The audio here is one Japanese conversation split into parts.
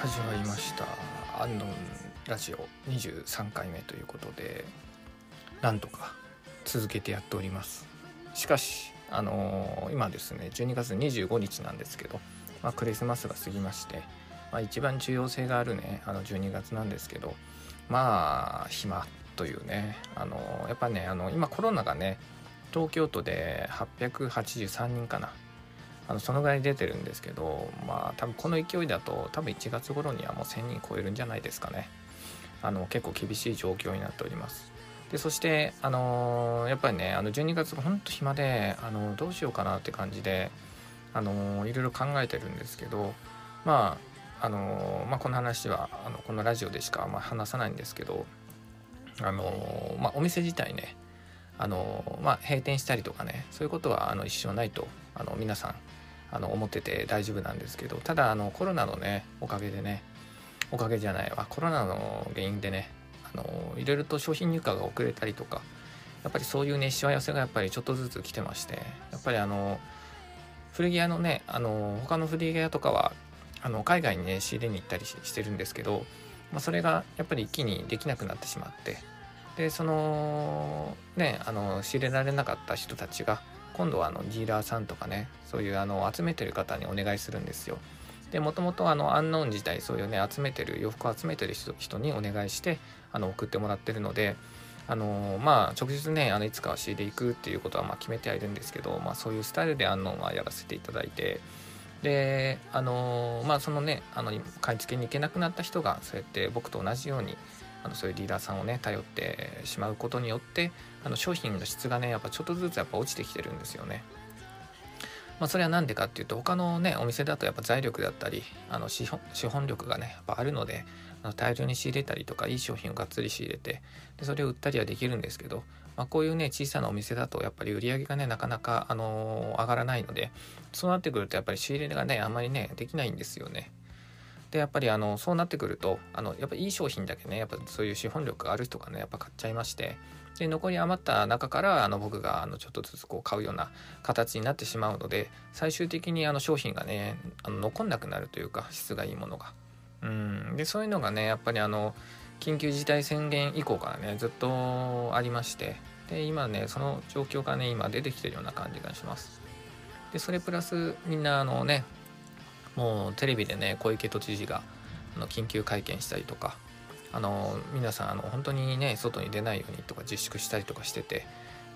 始まりました「アンノンラジオ」23回目ということでなんとか続けてやっております。しかしあのー、今ですね12月25日なんですけど、まあ、クリスマスが過ぎまして、まあ、一番重要性があるねあの12月なんですけどまあ暇というねあのー、やっぱねあの今コロナがね東京都で883人かなあのそのぐらい出てるんですけどまあ多分この勢いだと多分1月頃にはもう1000人超えるんじゃないですかね。あの結構厳しい状況になっております。でそしてあのー、やっぱりねあの12月がほんと暇であのどうしようかなって感じであのー、いろいろ考えてるんですけどまああの、まあ、この話はあのこのラジオでしかまあ話さないんですけどあのまあ、お店自体ねあのまあ、閉店したりとかねそういうことはあの一生ないとあの皆さんあの思ってて大丈夫なんですけどただあのコロナのねおかげでねおかげじゃないわコロナの原因でねあのいろいろと商品入荷が遅れたりとかやっぱりそういうねしわ寄せがやっぱりちょっとずつ来てましてやっぱりあの古着屋のねあの他の古着屋とかはあの海外にね仕入れに行ったりしてるんですけど、まあ、それがやっぱり一気にできなくなってしまってでそのねあの仕入れられなかった人たちが今度はあのディーラーさんとかねそういうあの集めてる方にお願いするんですよ。でもともとあのアンノーン自体そういうね集めてる洋服を集めてる人にお願いしてあの送ってもらってるのであのまあ直接ねあのいつかは仕入れ行くっていうことはま決めてはいるんですけど、まあ、そういうスタイルでアンノーンはやらせていただいてであのまあそのねあの買い付けに行けなくなった人がそうやって僕と同じようにあのそういうリーダーさんをね頼ってしまうことによってあの商品の質がねやっぱちょっとずつやっぱ落ちてきてるんですよね。まあ、それは何でかっていうと他のねお店だとやっぱ財力だったりあの資本資本力がねやっぱあるのであの大量に仕入れたりとかいい商品をがっつり仕入れてでそれを売ったりはできるんですけど、まあ、こういうね小さなお店だとやっぱり売り上げがねなかなか、あのー、上がらないのでそうなってくるとやっぱり仕入れがねあんまりねできないんですよね。でやっぱりあのそうなってくるとあのやっぱいい商品だけねやっぱそういう資本力がある人がねやっぱ買っちゃいましてで残り余った中からあの僕があのちょっとずつこう買うような形になってしまうので最終的にあの商品がねあの残んなくなるというか質がいいものが。うんでそういうのがねやっぱりあの緊急事態宣言以降からねずっとありましてで今ねその状況がね今出てきてるような感じがします。でそれプラスみんなあのねもうテレビでね小池都知事があの緊急会見したりとかあの皆さんあの本当にね外に出ないようにとか自粛したりとかしてて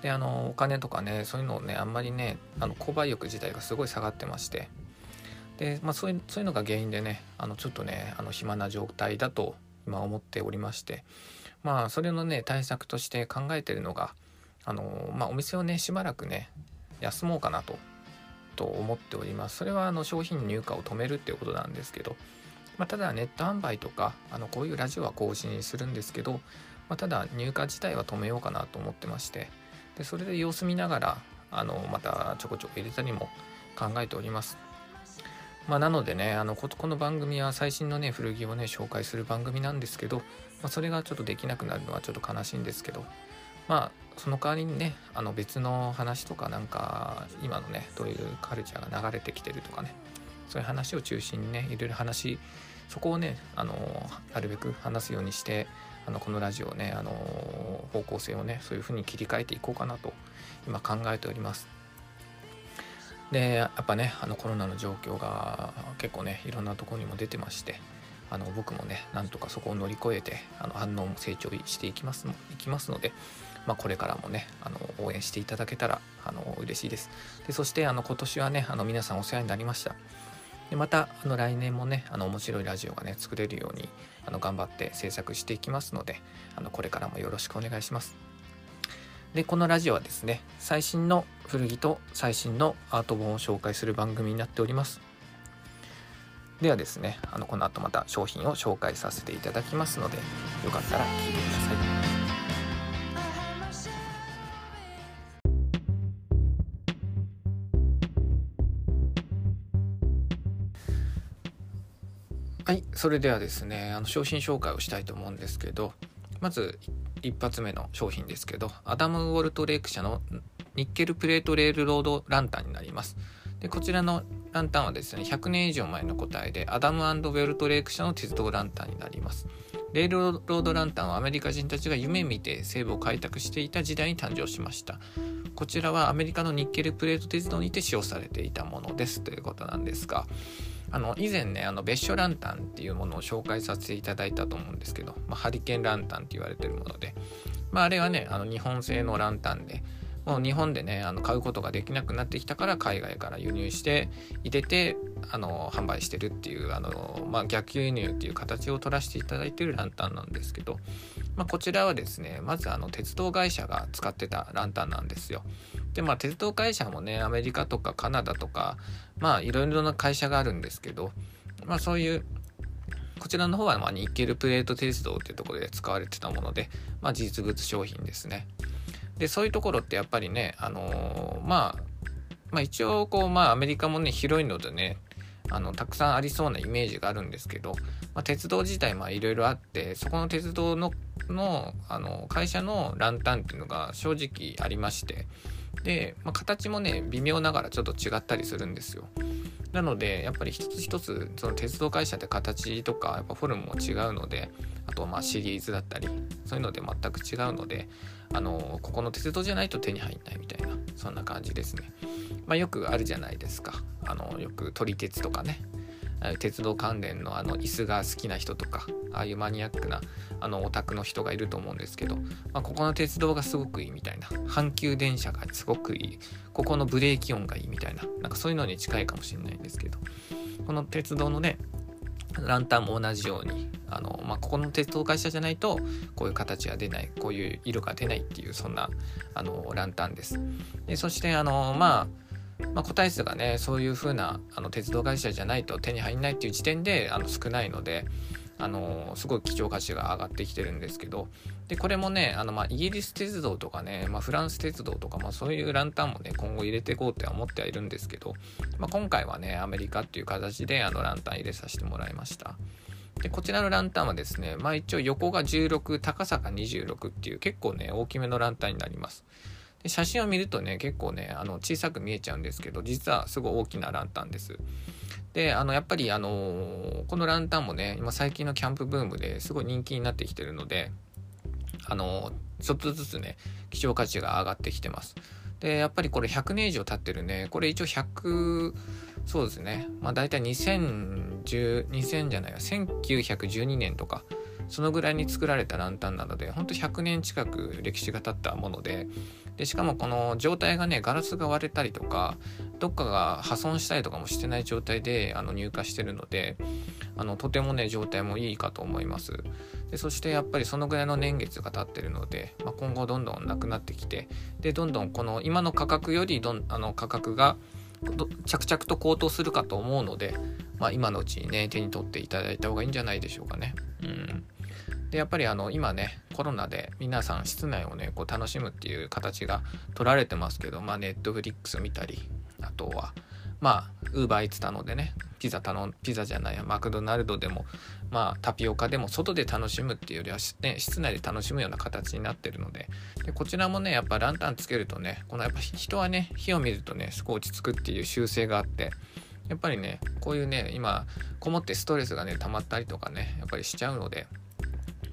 であのお金とかねそういうのをねあんまりねあの購買欲自体がすごい下がってましてで、まあ、そういうそういうのが原因でねあのちょっとねあの暇な状態だと今思っておりましてまあそれのね対策として考えてるのがあの、まあ、お店をねしばらくね休もうかなとと思っております。それはあの商品入荷を止めるっていうことなんですけど、まあ、ただネット販売とかあのこういうラジオは更新するんですけど、まあ、ただ入荷自体は止めようかなと思ってましてでそれで様子見ながらあのまたちょこちょこ入れたりも考えております。まあ、なのでねあのこの番組は最新のね古着をね紹介する番組なんですけど、まあ、それがちょっとできなくなるのはちょっと悲しいんですけどまあその代わりにねあの別の話とかなんか今のねどういうカルチャーが流れてきてるとかねそういう話を中心にねいろいろ話そこをねあのなるべく話すようにしてあのこのラジオねあの方向性をねそういうふうに切り替えていこうかなと今考えております。でやっぱねあのコロナの状況が結構ねいろんなとこにも出てましてあの僕もねなんとかそこを乗り越えてあの反応も成長していきますいきますのでまあ、これからもねあの応援していただけたらあの嬉しいです。でそしてあの今年はねあの皆さんお世話になりました。でまたあの来年もねあの面白いラジオがね作れるようにあの頑張って制作していきますのであのこれからもよろしくお願いします。でこのラジオはですね最新の古着と最新のアート本を紹介する番組になっております。ではですねあのこの後また商品を紹介させていただきますのでよかったら聞いてください。はいそれではですねあの商品紹介をしたいと思うんですけどまず一発目の商品ですけどアダム・ウォルトレーク社のニッケルプレートレールロードランタンになります。でこちらのランタンはですね100年以上前の答えでアダムウェルトレイク社の鉄道ランタンになります。レールロードランタンはアメリカ人たちが夢見て西部を開拓していた時代に誕生しました。こちらはアメリカのニッケルプレート鉄道にて使用されていたものです。ということなんですがあの以前ねあの別所ランタンっていうものを紹介させていただいたと思うんですけど、まあ、ハリケーンランタンって言われてるもので、まあ、あれはねあの日本製のランタンでもう日本でねあの買うことができなくなってきたから海外から輸入して入れてあの販売してるっていうあの、まあ、逆輸入っていう形を取らせていただいてるランタンなんですけど、まあ、こちらはですねまずあの鉄道会社が使ってたランタンなんですよ。でまあ鉄道会社もねアメリカとかカナダとかまあいろいろな会社があるんですけどまあそういうこちらの方はまニッケルプレート鉄道っていうところで使われてたもので、まあ、実物商品ですね。でそういうところってやっぱりね、あのー、まあ、まあ一応こうまあアメリカもね広いのでねあのたくさんありそうなイメージがあるんですけど、まあ、鉄道自体いろいろあってそこの鉄道ののあの会社のランタンっていうのが正直ありましてで、まあ、形もね微妙ながらちょっと違ったりするんですよ。なのでやっぱり一つ一つその鉄道会社って形とかやっぱフォルムも違うのであとまあシリーズだったりそういうので全く違うのであのここの鉄道じゃないと手に入んないみたいなそんな感じですね。まあ、よくあるじゃないですか。あのよく撮り鉄とかね。鉄道関連のあの椅子が好きな人とかああいうマニアックなあのオタクの人がいると思うんですけど、まあ、ここの鉄道がすごくいいみたいな。阪急電車がすごくいい。ここのブレーキ音がいいみたいな。なんかそういうのに近いかもしれないんですけど。この鉄道のねランタンも同じようにあの、まあ、ここの鉄道会社じゃないとこういう形が出ないこういう色が出ないっていうそんなあのランタンです。でそしてあのまあまあ、個体数がねそういう風なあな鉄道会社じゃないと手に入んないっていう時点であの少ないのであのすごい貴重価値が上がってきてるんですけどでこれもねあの、まあ、イギリス鉄道とかね、まあ、フランス鉄道とか、まあ、そういうランタンもね今後入れていこうって思ってはいるんですけど、まあ、今回はねアメリカっていう形であのランタン入れさせてもらいました。でこちらのランタンはですね、まあ、一応横が16高さが26っていう結構ね大きめのランタンになります。写真を見るとね結構ねあの小さく見えちゃうんですけど実はすごい大きなランタンです。であのやっぱりあのこのランタンもね今最近のキャンプブームですごい人気になってきてるのであのちょっとずつね希少価値が上がってきてます。でやっぱりこれ100年以上経ってるねこれ一応100そうですねまあ大体2010 2000じゃないや1912年とかそのぐらいに作られたランタンなのでほんと100年近く歴史が経ったものででしかもこの状態がねガラスが割れたりとかどっかが破損したりとかもしてない状態であの入荷してるのであのとてもね状態もいいかと思いますでそしてやっぱりそのぐらいの年月が経ってるので、まあ、今後どんどんなくなってきてでどんどんこの今の価格よりどんあの価格が着々と高騰するかと思うので、まあ、今のうちにね手に取っていただいた方がいいんじゃないでしょうかね。うんでやっぱりあの今ねコロナで皆さん室内をねこう楽しむっていう形が取られてますけどまあネットフリックス見たりあとはまあウーバーイーツ頼んでねピザ頼んピザじゃないやマクドナルドでもまあタピオカでも外で楽しむっていうよりは、ね、室内で楽しむような形になってるのででこちらもねやっぱランタンつけるとねこのやっぱ人はね火を見るとねすごい落ち着くっていう習性があってやっぱりねこういうね今こもってストレスがね溜まったりとかねやっぱりしちゃうので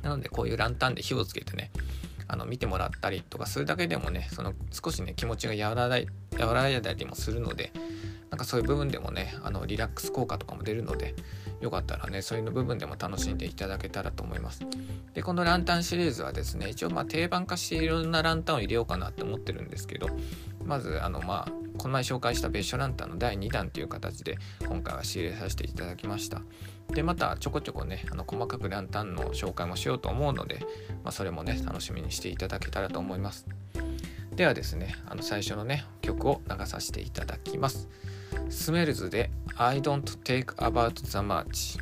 なのでこういうランタンで火をつけてねあの見てもらったりとかするだけでもねその少しね気持ちが和らい和らいだりもするのでなんかそういう部分でもねあのリラックス効果とかも出るのでよかったらねそういう部分でも楽しんでいただけたらと思います。でこのランタンシリーズはですね一応まあ定番化していろんなランタンを入れようかなって思ってるんですけどまずあのまあこの前紹介した別所ランタンの第2弾という形で今回は仕入れさせていただきました。でまたちょこちょこねあの細かくランタンの紹介もしようと思うので、まあ、それもね楽しみにしていただけたらと思います。ではですねあの最初のね曲を流させていただきます。スメルズで I don't take about the march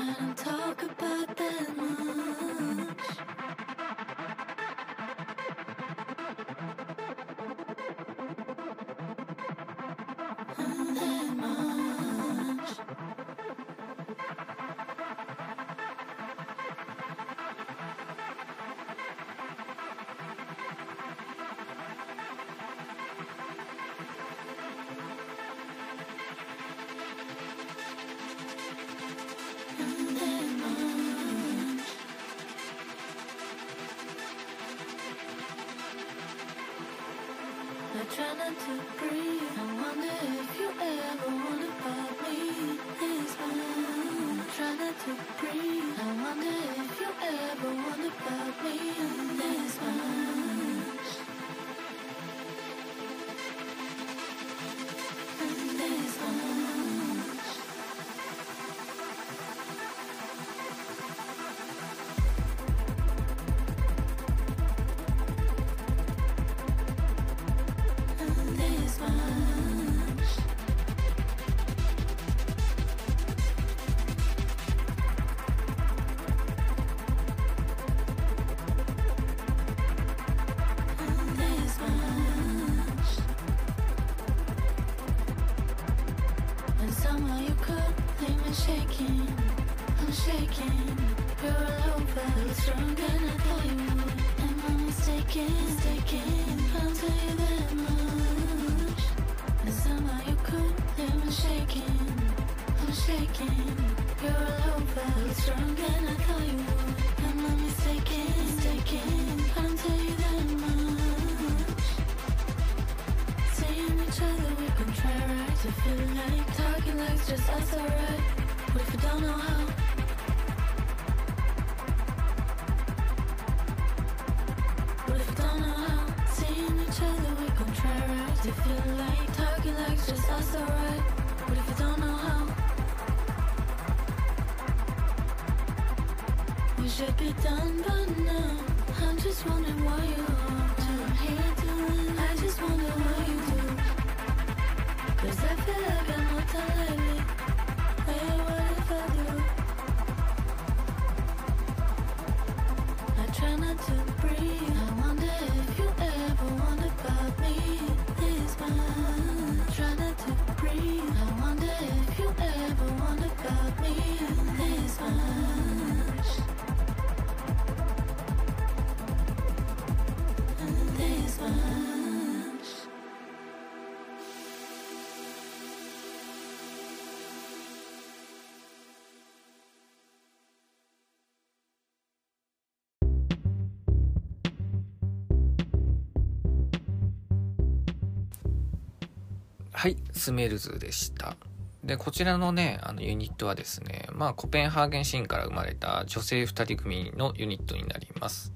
when I talk about that love. To just us, alright. What if we don't know how? Should be done by now. I'm just wondering why you I'm here doing. I just wonder what you do. Cause I feel like I'm not done lately. Hey, what if I do? I try not to breathe. I wonder if you ever wonder about me. This one. Try not to breathe. I wonder if you ever wonder about me. This one. はい、 Smerz でした。で、こちらのね、あのユニットはですね、まあ、コペンハーゲンシーンから生まれた女性2人組のユニットになります。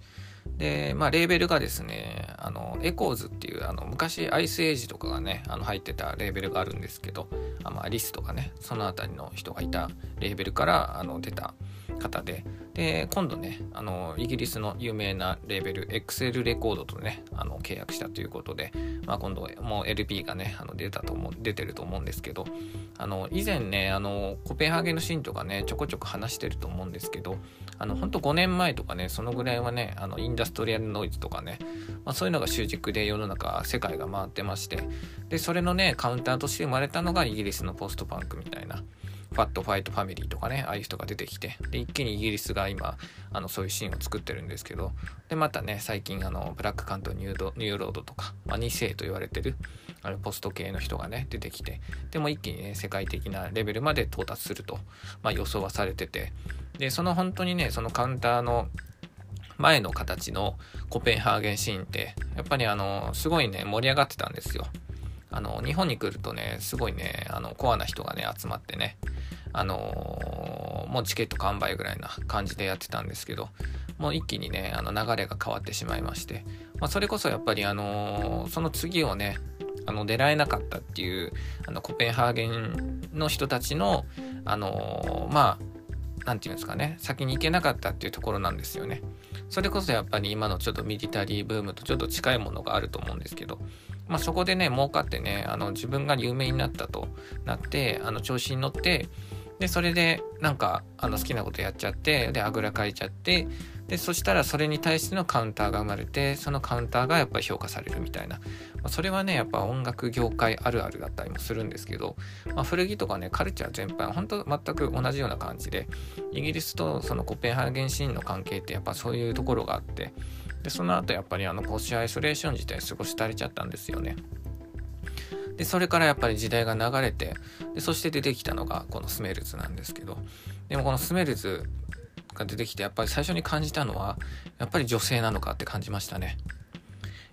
で、まあ、レーベルがですね、あの、エコーズっていう、あの、昔、 Iceage とかがね、あの、入ってたレーベルがあるんですけど、あまあ、 Liss とかね、その辺りの人がいたレーベルから、あの、出た方で、で、今度ね、あの、イギリスの有名なレーベル、XL レコードとね、あの、契約したということで、まあ、今度もう LP がね、あの出たと思、出てると思うんですけど、あの、以前ね、あの、コペンハーゲンのシーンとかね、ちょこちょこ話してると思うんですけど、あの、ほんと5年前とかね、そのぐらいはね、あの、インダストリアルノイズとかね、まあ、そういうのが主軸で世の中、世界が回ってまして、で、それのね、カウンターとして生まれたのがイギリスのポストパンクみたいな、 Fat White Family とかね、ああいう人が出てきて、で、一気にイギリスが今、あの、そういうシーンを作ってるんですけど、で、またね、最近、あの、 Black Country, New Road とか、まあ、2世と言われてる、あの、ポスト系の人がね、出てきて、でも一気にね、世界的なレベルまで到達すると、まあ、予想はされてて、で、その本当にね、そのカウンターの前の形のコペンハーゲンシーンって、やっぱりあの、すごいね、盛り上がってたんですよ。あの、日本に来るとね、すごいね、あの、コアな人がね、集まってね、あのもうチケット完売ぐらいな感じでやってたんですけど、もう一気にね、あの流れが変わってしまいまして、まあ、それこそやっぱりあのその次をね、あの狙えなかったっていうあのコペンハーゲンの人たちのあのまあなんていうんですかね先に行けなかったっていうところなんですよね。それこそやっぱり今のちょっとミリタリーブームとちょっと近いものがあると思うんですけどまあそこでね儲かってねあの自分が有名になったとなってあの調子に乗ってでそれでなんかあの好きなことやっちゃってであぐらかいちゃってでそしたらそれに対してのカウンターが生まれてそのカウンターがやっぱり評価されるみたいな、まあ、それはねやっぱ音楽業界あるあるだったりもするんですけど、まあ、古着とかねカルチャー全般本当全く同じような感じでイギリスとそのコペンハーゲンシーンの関係ってやっぱそういうところがあってでその後やっぱりあのポッシュアイソレーション自体少し足りちゃったんですよね。でそれからやっぱり時代が流れてでそして出てきたのがこのスメルズなんですけどでもこのスメルズが出てきてやっぱり最初に感じたのはやっぱり女性なのかって感じましたね。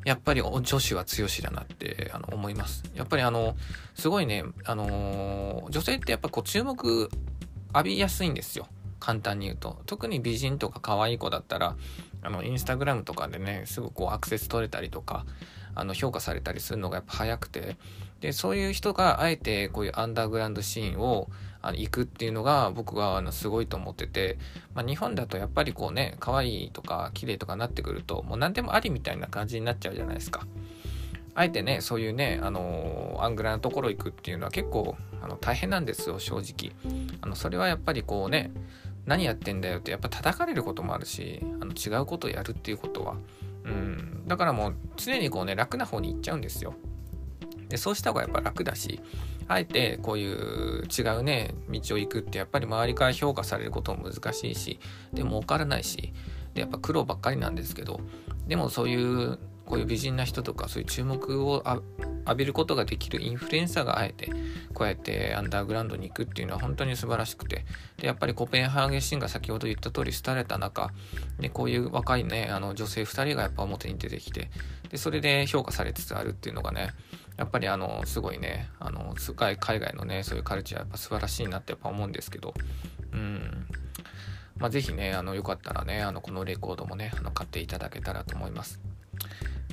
やっぱり女子は強しだなってあの思います。やっぱりあのすごいね、あの女性ってやっぱこう注目浴びやすいんですよ。簡単に言うと。特に美人とか可愛い子だったら、あのインスタグラムとかでね、すぐこうアクセス取れたりとか、あの評価されたりするのがやっぱ早くて、で、そういう人があえてこういうアンダーグラウンドシーンをあの行くっていうのが僕はあのすごいと思ってて、まあ、日本だとやっぱりこうね可愛いとか綺麗とかなってくるともう何でもありみたいな感じになっちゃうじゃないですか。あえてねそういうねあのアングラなところ行くっていうのは結構あの大変なんですよ正直。あのそれはやっぱりこうね何やってんだよってやっぱ叩かれることもあるしあの違うことをやるっていうことはうんだからもう常にこうね楽な方に行っちゃうんですよ。でそうした方がやっぱ楽だしあえてこういう違うね道を行くってやっぱり周りから評価されることも難しいしでも分からないしでやっぱ苦労ばっかりなんですけどでもそういうこういう美人な人とかそういう注目を浴びることができるインフルエンサーがあえてこうやってアンダーグラウンドに行くっていうのは本当に素晴らしくてでやっぱりコペンハーゲンシーンが先ほど言った通り廃れた中でこういう若いねあの女性2人がやっぱ表に出てきてでそれで評価されつつあるっていうのがねやっぱりあのすごいねあの海外のねそういうカルチャーやっぱ素晴らしいなってやっぱ思うんですけどうん。まあ是非ねあのよかったらねあのこのレコードもねあの買っていただけたらと思います。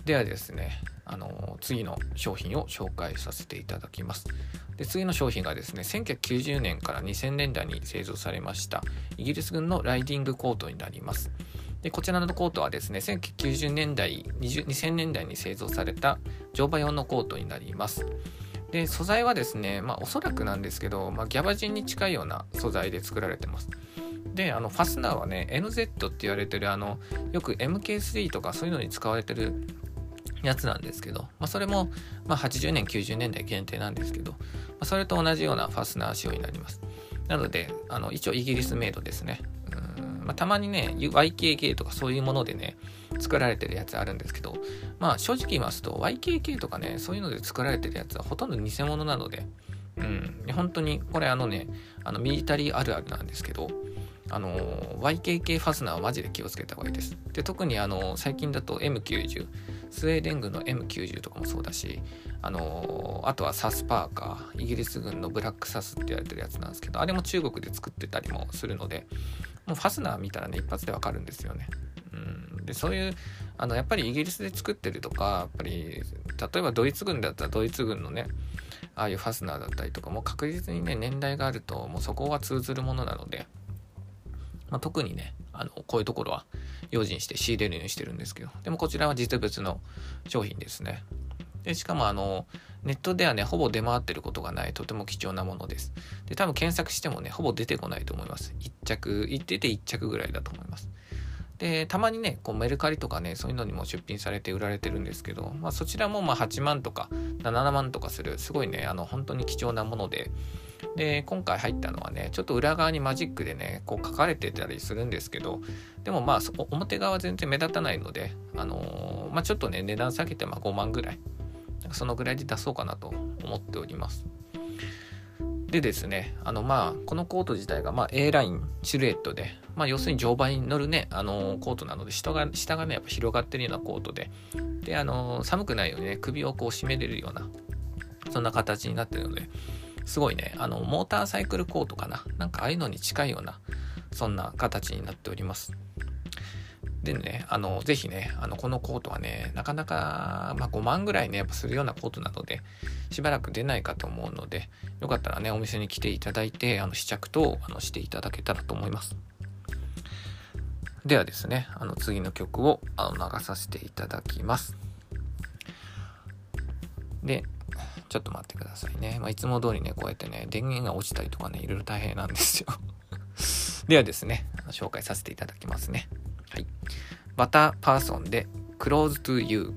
ではですねあの次の商品を紹介させていただきます。で次の商品がですね1990年から2000年代に製造されましたイギリス軍のライディングコートになります。でこちらのコートはですね1990年代2000年代に製造された乗馬用のコートになります。で素材はですねまあおそらくなんですけど、まあ、ギャバジンに近いような素材で作られてます。であのファスナーはね NZ って言われてるあのよく MK3 とかそういうのに使われてるやつなんですけど、まあ、それも、まあ、80年90年代限定なんですけど、まあ、それと同じようなファスナー仕様になります。なのであの一応イギリスメイドですね。うんまあ、たまにね YKK とかそういうものでね作られてるやつあるんですけどまあ正直言いますと YKK とかねそういうので作られてるやつはほとんど偽物なのでうん本当にこれあのねあのミリタリーあるあるなんですけどあの YKK ファスナーはマジで気をつけた方がいいです。で特にあの最近だと M90 スウェーデン軍の M90 とかもそうだしあのあとはサスパーカーイギリス軍のブラックサスって言われてるやつなんですけどあれも中国で作ってたりもするのでもうファスナー見たらね一発でわかるんですよね。うん、でそういうあのやっぱりイギリスで作ってるとかやっぱり例えばドイツ軍だったらドイツ軍のねああいうファスナーだったりとかも確実にね年代があるともうそこが通ずるものなので、まあ、特にねあのこういうところは用心して仕入れるようにしてるんですけどでもこちらは実物の商品ですねでしかもあのネットではね、ほぼ出回ってることがない、とても貴重なものです。で、多分検索してもね、ほぼ出てこないと思います。1着、出て1着ぐらいだと思います。で、たまにね、こうメルカリとかね、そういうのにも出品されて売られてるんですけど、まあそちらもまあ8万とか7万とかする、すごいね、あの本当に貴重なもので、で、今回入ったのはね、ちょっと裏側にマジックでね、こう書かれてたりするんですけど、でもまあ表側は全然目立たないので、あのー、まあちょっとね、値段下げてまあ5万ぐらい。そのぐらいで出そうかなと思っております。でですね、あのまあ、このコート自体がま A ラインシルエットで、まあ要するに乗馬に乗るね、あのコートなので、下が、下がね、やっぱ広がってるようなコートで、で、あの寒くないようにね、首をこう締めれるような、そんな形になってるので、すごいね、あの、モーターサイクルコートかな。なんかああいうのに近いような、そんな形になっております。でね、あの、ぜひね、あの、このコートはね、なかなか、まあ、5万ぐらいね、やっぱするようなコートなので、しばらく出ないかと思うので、よかったらね、お店に来ていただいて、あの、試着と、あの、していただけたらと思います。ではですね、あの、次の曲を、あの、流させていただきます。で、ちょっと待ってくださいね。まあ、いつも通りね、こうやってね、電源が落ちたりとかね、いろいろ大変なんですよ。ではですね、紹介させていただきますね。はい。バターパーソンで Close to You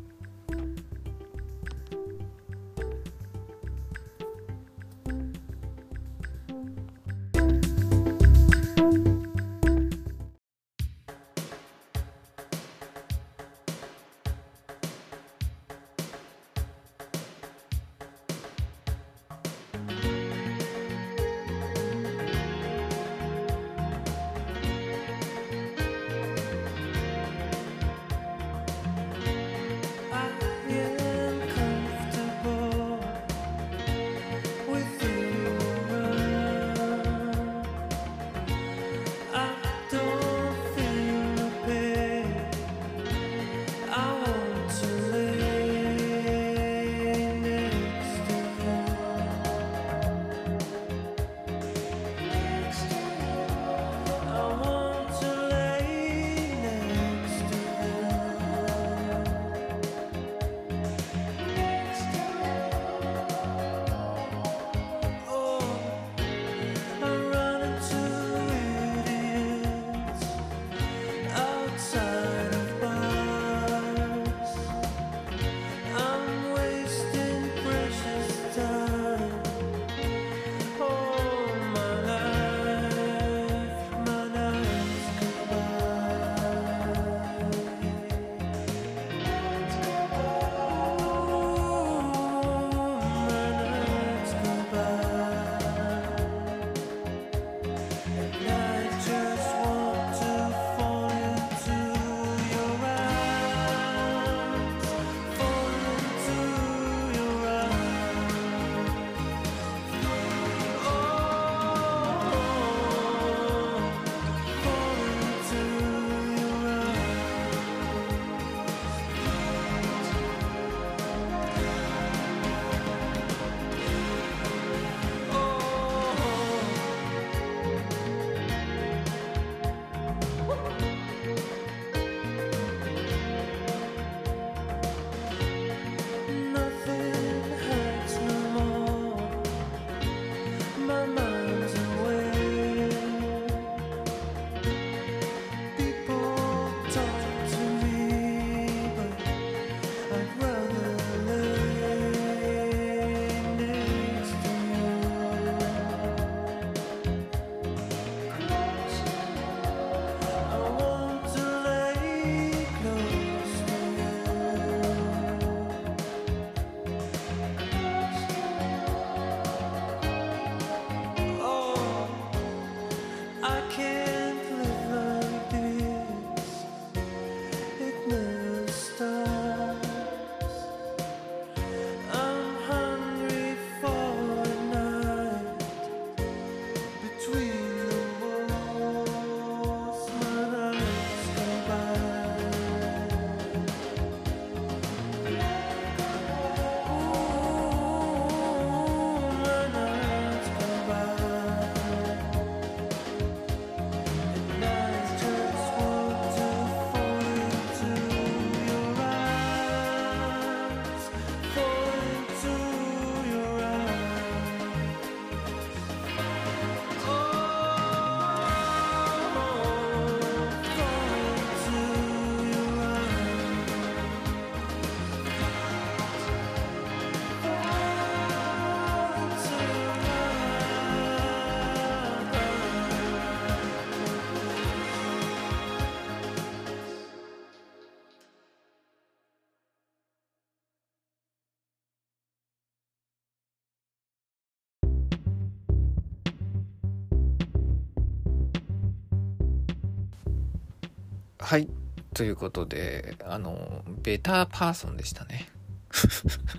はい。ということであのベターパーソンでしたね。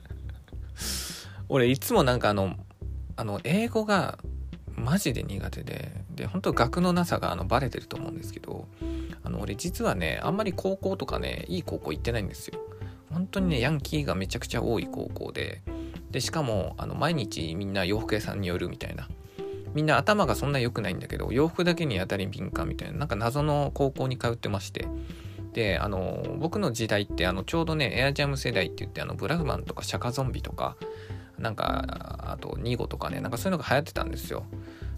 俺いつもなんかあのあの英語がマジで苦手でで本当学のなさがあのバレてると思うんですけどあの俺実はねあんまり高校とかねいい高校行ってないんですよ。本当にねヤンキーがめちゃくちゃ多い高校ででしかもあの毎日みんな洋服屋さんに寄るみたいなみんな頭がそんな良くないんだけど洋服だけに当たり敏感みたいななんか謎の高校に通ってまして。であの僕の時代ってあのちょうどねエアジャム世代って言ってあのブラフマンとかシャカゾンビとかなんかあと2号とかねなんかそういうのが流行ってたんですよ。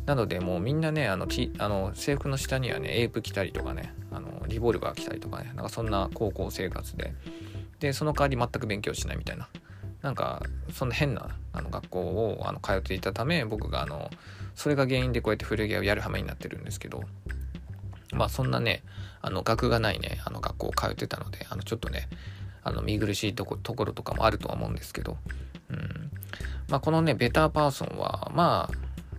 なのでもうみんなねあのあの制服の下にはねエープ着たりとかねあのリボルバー着たりとかねなんかそんな高校生活で。でその代わり全く勉強しないみたいな。なんかそんな変なあの学校をあの通っていたため僕があのそれが原因でこうやって古着屋をやる羽目になってるんですけどまあそんなねあの学がないねあの学校を通ってたのであのちょっとねあの見苦しいとこところとかもあるとは思うんですけど、うん。まあ、このねベターパーソンはま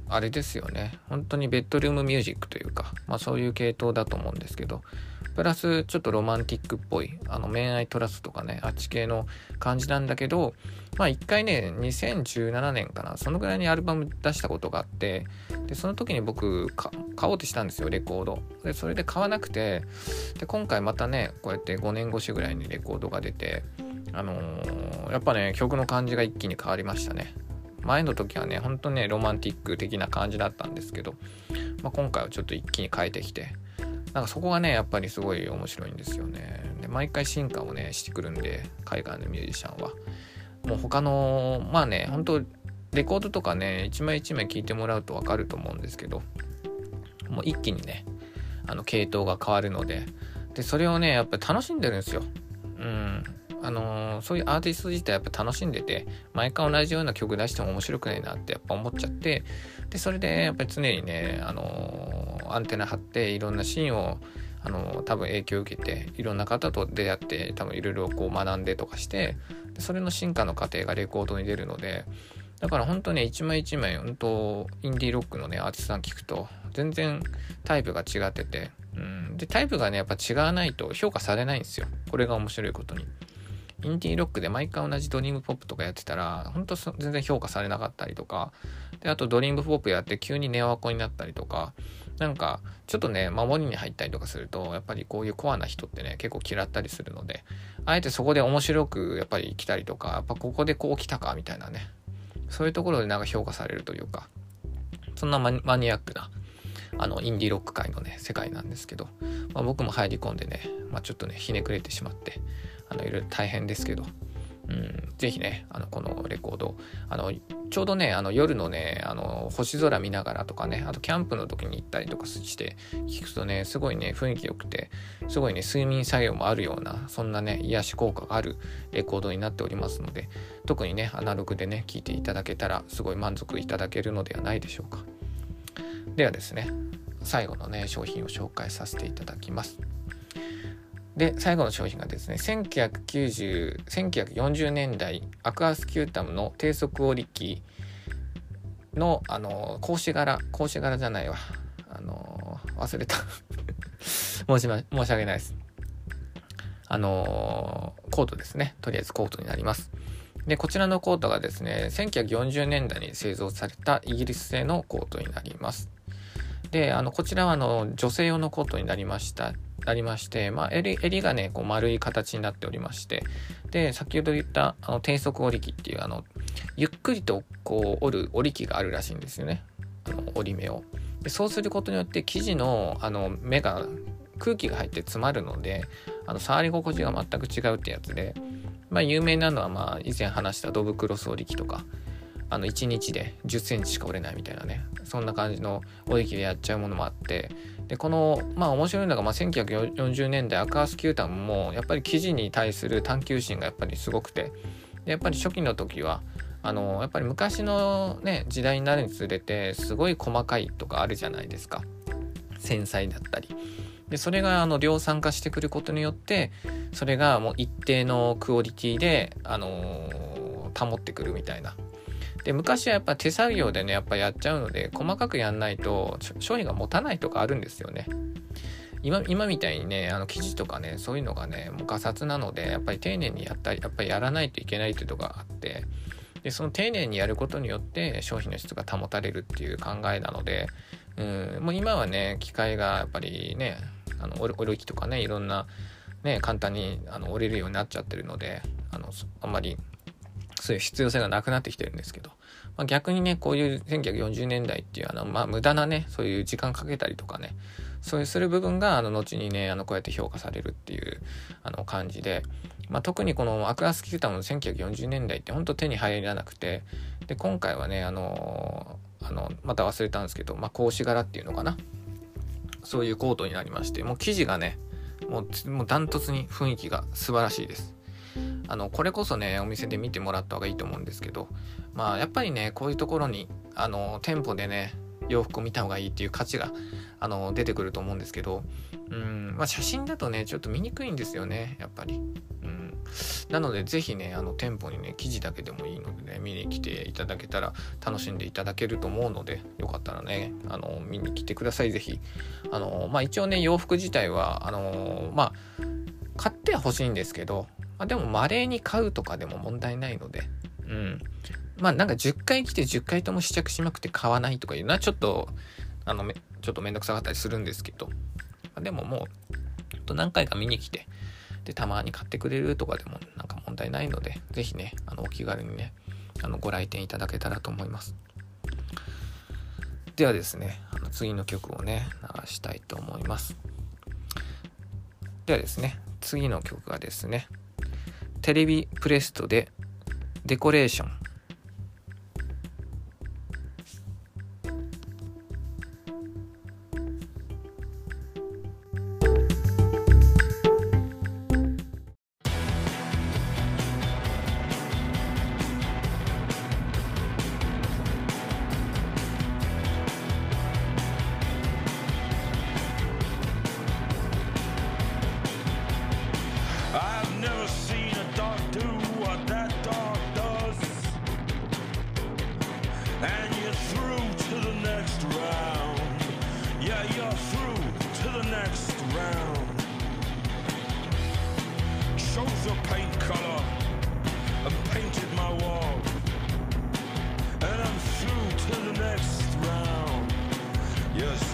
ああれですよね。本当にベッドルームミュージックというか、まあ、そういう系統だと思うんですけどプラスちょっとロマンティックっぽいあの恋愛トラストとかねあっち系の感じなんだけどまあ一回ね2017年かなそのぐらいにアルバム出したことがあってでその時に僕買おうとしたんですよレコード。でそれで買わなくてで今回またねこうやって5年越しぐらいにレコードが出てあのーやっぱね曲の感じが一気に変わりましたね。前の時はねほんとねロマンティック的な感じだったんですけど、まあ、今回はちょっと一気に変えてきてなんかそこがねやっぱりすごい面白いんですよね。で毎回進化をねしてくるんで海外のミュージシャンは。もう他のまあね本当レコードとかね一枚一枚聴いてもらうと分かると思うんですけどもう一気にねあの系統が変わるのででそれをねやっぱり楽しんでるんですよ。うん。あのーそういうアーティスト自体やっぱ楽しんでて毎回同じような曲出しても面白くないなってやっぱ思っちゃってでそれでやっぱり常にね、あのアンテナ張っていろんなシーンをあの多分影響を受けていろんな方と出会って多分いろいろこう学んでとかしてでそれの進化の過程がレコードに出るのでだから本当ね一枚一枚本当インディーロックのねアーティストさん聞くと全然タイプが違ってて、うん、でタイプがねやっぱ違わないと評価されないんですよこれが面白いことに。インディーロックで毎回同じドリームポップとかやってたら、本当そ全然評価されなかったりとか、で、あとドリームポップやって急にネオアコになったりとか、なんか、ちょっとね、守りに入ったりとかすると、やっぱりこういうコアな人ってね、結構嫌ったりするので、あえてそこで面白くやっぱり来たりとか、やっぱここでこう来たかみたいなね、そういうところでなんか評価されるというか、そんなマニアックな、あの、インディーロック界のね、世界なんですけど、まあ、僕も入り込んでね、まあ、ちょっとね、ひねくれてしまって、の、いろいろ大変ですけど、うん、ぜひね、あの、このレコード、あの、ちょうどね、あの、夜のね、あの、星空見ながらとかね、あとキャンプの時に行ったりとかして、聞くとね、すごいね、雰囲気良くて、すごいね、睡眠作用もあるような、そんなね、癒し効果があるレコードになっておりますので、特にね、アナログでね、聴いていただけたら、すごい満足いただけるのではないでしょうか。ではですね、最後のね、商品を紹介させていただきます。で最後の商品がですね1990 1940年代アクアスキュータムの低速織機のあの格子柄格子柄じゃないわ。あの忘れた。申し,、ま、申し訳ないです。あのコートですね。とりあえずコートになります。でこちらのコートがですね1940年代に製造されたイギリス製のコートになります。であのこちらはあの女性用のコートになりました。なりまして、まあ、襟襟がねこう丸い形になっておりましてで先ほど言ったあの低速織り機っていうあのゆっくりとこう織る織り機があるらしいんですよね。あの織り目を。でそうすることによって生地のあの目が空気が入って詰まるのであの触り心地が全く違うってやつで、まあ、有名なのは、まあ、以前話したドブクロス織り機とかあの1日で1 0センチしか折れないみたいなねそんな感じの織り機でやっちゃうものもあってでこのまあ面白いのが、まあ、1940年代アクアスキュータムもやっぱり生地に対する探求心がやっぱりすごくてでやっぱり初期の時はあのやっぱり昔のね時代になるにつれてすごい細かいとかあるじゃないですか。繊細だったり。でそれがあの量産化してくることによってそれがもう一定のクオリティであのー保ってくるみたいな。で昔はやっぱ手作業でねやっぱやっちゃうので細かくやんないと商品が持たないとかあるんですよね。今今みたいにねあの生地とかねそういうのがねもうガサツなのでやっぱり丁寧にやったりやっぱりやらないといけないっていうとこがあってでその丁寧にやることによって商品の質が保たれるっていう考えなのでうんもう今はね機械がやっぱりねあのおり機とかねいろんなね簡単にあの折れるようになっちゃってるのであのあんまりそういう必要性がなくなってきてるんですけど、まあ、逆にねこういう1940年代っていうあの、まあ、無駄なねそういう時間かけたりとかねそういうする部分があの後にねあのこうやって評価されるっていうあの感じで、まあ、特にこのアクアスキュータムの1940年代って本当手に入らなくてで今回はねあのあのまた忘れたんですけど、まあ、格子柄っていうのかなそういうコートになりましてもう生地がねもうもうダントツに雰囲気が素晴らしいです。あのこれこそねお店で見てもらった方がいいと思うんですけどまあやっぱりねこういうところにあの店舗でね洋服を見た方がいいっていう価値があの出てくると思うんですけどうんまあ写真だとねちょっと見にくいんですよねやっぱり。うん。なのでぜひねあの店舗にね記事だけでもいいのでね見に来ていただけたら楽しんでいただけると思うのでよかったらねあの見に来てくださいぜひ。あのまあ一応ね洋服自体はあのまあ買っては欲しいんですけど、まあ、でも稀に買うとかでも問題ないので。うん。まあなんか10回来て10回とも試着しまくって買わないとかいうのはちょっとあのちょっとめんどくさかったりするんですけど、まあでももうと何回か見に来てでたまに買ってくれるとかでもなんか問題ないので是非ねあのお気軽にねあのご来店いただけたらと思います。ではですねあの次の曲をね流したいと思います。ではですね次の曲がですねテレビプレストでデコレーション。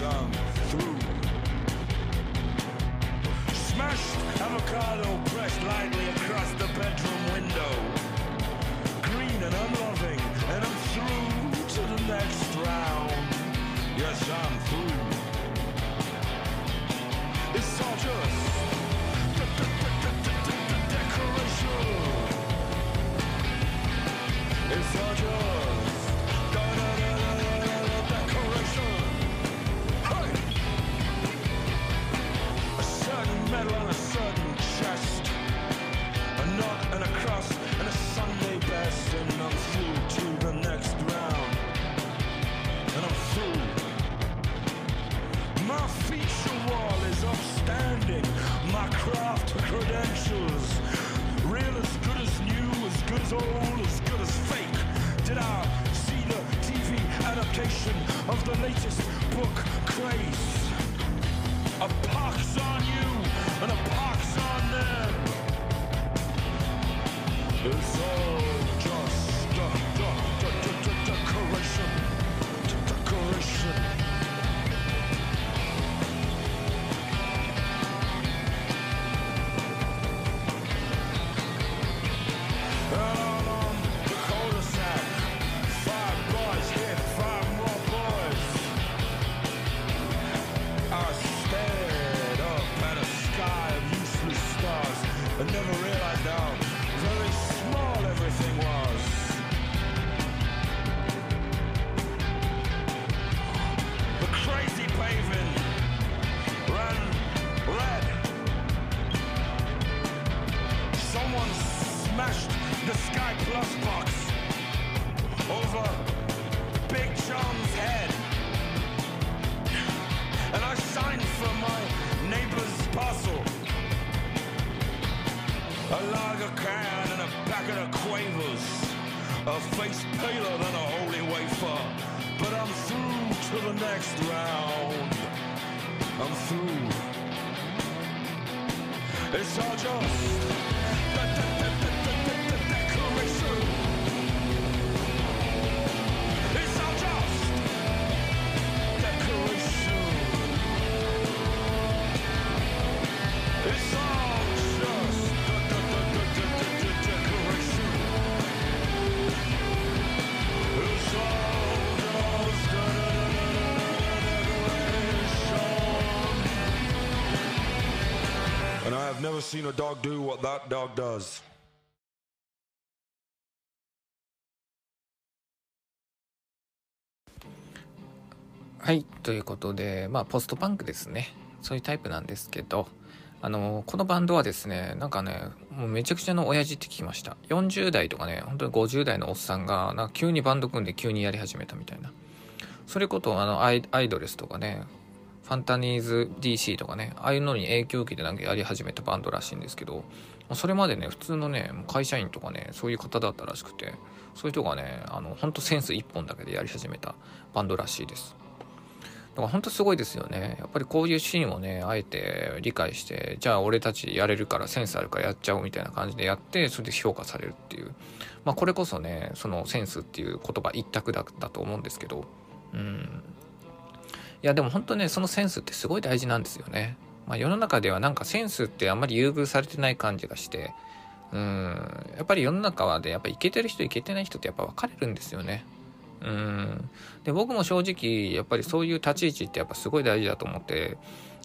I'm through. Smashed avocado pressed lightly across the bedroom window. Green and unloving, and I'm through to the next round. Yes, I'm through. It's all just upstanding. My craft credentials. Real as good as new, as good as old, as good as fake. Did I see the TV adaptation of the latest book craze? Seen a dog do what that dog does. はいということでまあポストパンクですね。そういうタイプなんですけどあのこのバンドはですねなんかねもうめちゃくちゃの親父って聞きました。40代とかね本当に50代のおっさんがなんか急にバンド組んで急にやり始めたみたいな。それこそあのアイアイドレスとかねファンタニーズ DC とかねああいうのに影響を受けてなんかやり始めたバンドらしいんですけどそれまでね普通のね会社員とかねそういう方だったらしくてそういう人がねあの本当センス一本だけでやり始めたバンドらしいですだから本当すごいですよね。やっぱりこういうシーンをね、あえて理解して、じゃあ俺たちやれるからセンスあるからやっちゃおうみたいな感じでやって、それで評価されるっていう。まあこれこそね、そのセンスっていう言葉一択だったと思うんですけど、うん。いやでも本当ね、そのセンスってすごい大事なんですよね。まあ世の中ではなんかセンスってあんまり優遇されてない感じがして、うん、やっぱり世の中はで、やっぱイケてる人イケてない人ってやっぱ分かれるんですよね。うんで僕も正直やっぱりそういう立ち位置ってやっぱすごい大事だと思って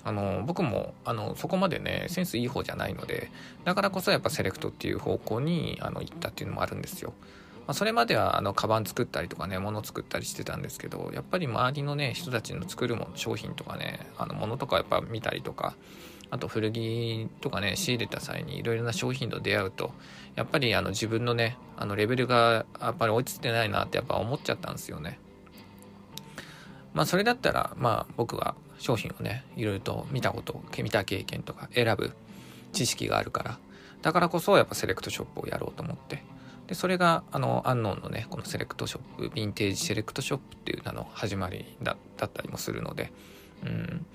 あの僕もあのそこまでねセンスいい方じゃないのでだからこそやっぱセレクトっていう方向にあの行ったっていうのもあるんですよ。まあ、それまではあのカバン作ったりとかね物作ったりしてたんですけどやっぱり周りのね人たちの作るも商品とかねあの物とかやっぱ見たりとかあと古着とかね仕入れた際にいろいろな商品と出会うとやっぱりあの自分のねあのレベルがやっぱり追いついてないなってやっぱ思っちゃったんですよね。まあそれだったらまあ僕は商品をねいろいろと見たこと見た経験とか選ぶ知識があるからだからこそやっぱセレクトショップをやろうと思ってでそれがあのアンノンのねこのセレクトショップヴィンテージセレクトショップっていう名の始まりだったりもするのでうん。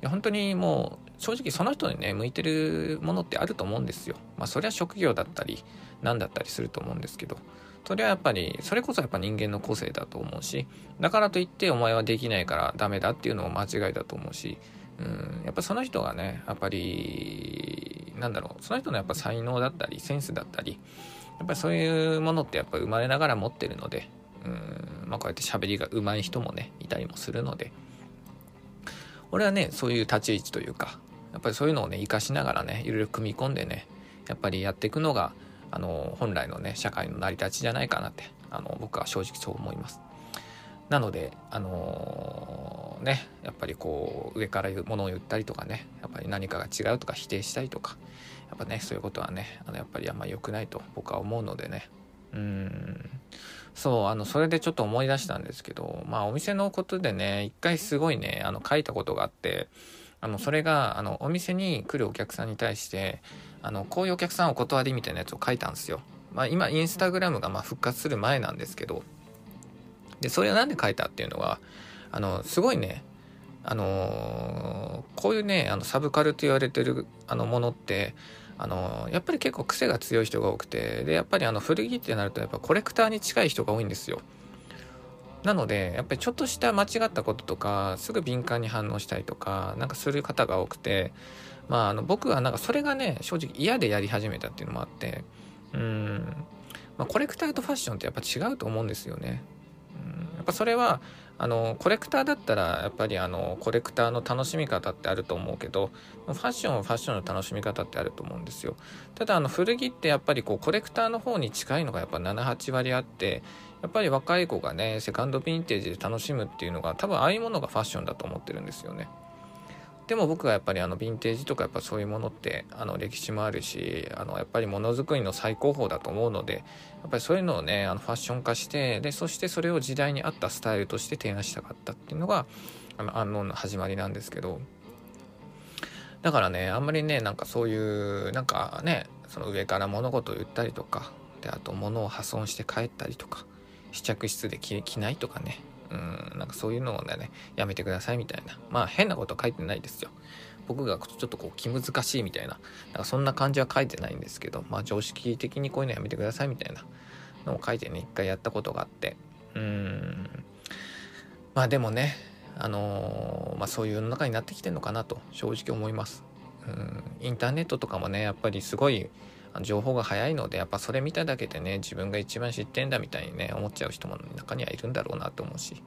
や本当にもう正直その人にね向いてるものってあると思うんですよ。まあそれは職業だったり何だったりすると思うんですけど。それはやっぱりそれこそやっぱ人間の個性だと思うしだからといってお前はできないからダメだっていうのも間違いだと思うしうん。やっぱその人がねやっぱりなんだろうその人のやっぱ才能だったりセンスだったりやっぱりそういうものってやっぱ生まれながら持ってるのでうんまあこうやって喋りが上手い人もねいたりもするので。俺はねそういう立ち位置というかやっぱりそういうのをね生かしながらねいろいろ組み込んでねやっぱりやっていくのがあの本来のね社会の成り立ちじゃないかなってあの僕は正直そう思います。なのであのー、ねやっぱりこう上からものを言ったりとかねやっぱり何かが違うとか否定したりとかっぱねそういうことはねあのやっぱりあんまり良くないと僕は思うのでねうんそうあのそれでちょっと思い出したんですけどまあお店のことでね一回すごいねあの書いたことがあってあのそれがあのお店に来るお客さんに対してあのこういうお客さんお断りみたいなやつを書いたんですよ。まあ、今インスタグラムがま復活する前なんですけどでそれは何で書いたっていうのはあのすごいねあのー、こういうねあのサブカルと言われてるあのものってあのやっぱり結構癖が強い人が多くてでやっぱりあの古着ってなるとやっぱコレクターに近い人が多いんですよ。なのでやっぱりちょっとした間違ったこととかすぐ敏感に反応したりとかなんかする方が多くてまああの僕はなんかそれがね正直嫌でやり始めたっていうのもあってうん、まあ、コレクターとファッションってやっぱ違うと思うんですよね。やっぱそれはあのコレクターだったらやっぱりあのコレクターの楽しみ方ってあると思うけどファッションはファッションの楽しみ方ってあると思うんですよ。ただあの古着ってやっぱりこうコレクターの方に近いのがやっぱ78割あってやっぱり若い子がねセカンドヴィンテージで楽しむっていうのが多分ああいうものがファッションだと思ってるんですよね。でも僕はやっぱりあのヴィンテージとかやっぱそういうものってあの歴史もあるしあのやっぱりものづくりの最高峰だと思うのでやっぱりそういうのをねあのファッション化してでそしてそれを時代に合ったスタイルとして提案したかったっていうのがあの安納の始まりなんですけど。だからねあんまりねなんかそういうなんかねその上から物事を言ったりとかであと物を破損して帰ったりとか試着室で着ないとかね。うんなんかそういうのをねやめてくださいみたいな。まあ変なこと書いてないですよ。僕がちょっとこう気難しいみたいな。なんかそんな感じは書いてないんですけどまあ常識的にこういうのやめてくださいみたいな。のを書いてね一回やったことがあって。うん。まあでもねあのー、まあそういう世の中になってきてるのかなと正直思います。うん。インターネットとかもねやっぱりすごい情報が早いのでやっぱそれ見ただけでね自分が一番知ってんだみたいにね思っちゃう人も中にはいるんだろうなと思うし。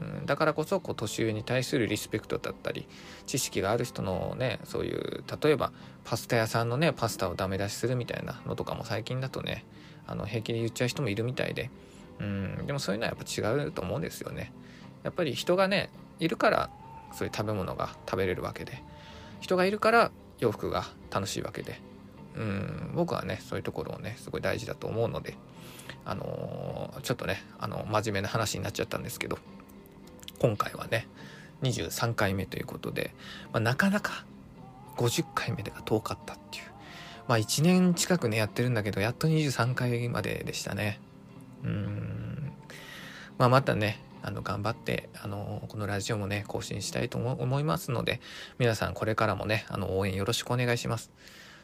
うん、だからこそこう年上に対するリスペクトだったり知識がある人のねそういう例えばパスタ屋さんのねパスタをダメ出しするみたいなのとかも最近だとねあの平気で言っちゃう人もいるみたいで、うん、でもそういうのはやっぱ違うと思うんですよね。やっぱり人がねいるからそういう食べ物が食べれるわけで。人がいるから洋服が楽しいわけで、うん、僕はねそういうところをねすごい大事だと思うので、あのーちょっとねあの真面目な話になっちゃったんですけど今回はね23回目ということで、まあ、なかなか50回目が遠かったっていう。まあ1年近くねやってるんだけどやっと23回まででしたね。うん。まあまたねあの頑張ってあのこのラジオもね更新したいと思いますので皆さんこれからもねあの応援よろしくお願いします。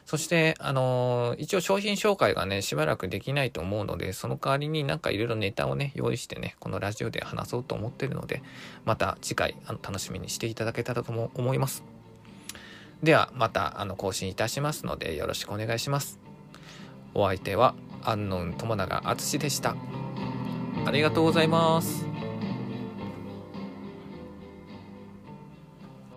そして、あの一応商品紹介がね、しばらくできないと思うので、その代わりになんかいろいろネタをね、用意してね、このラジオで話そうと思ってるので、また次回、あの楽しみにしていただけたらとも思います。では、また、あの、更新いたしますので、よろしくお願いします。お相手は、アンノン友永敦でした。ありがとうございます。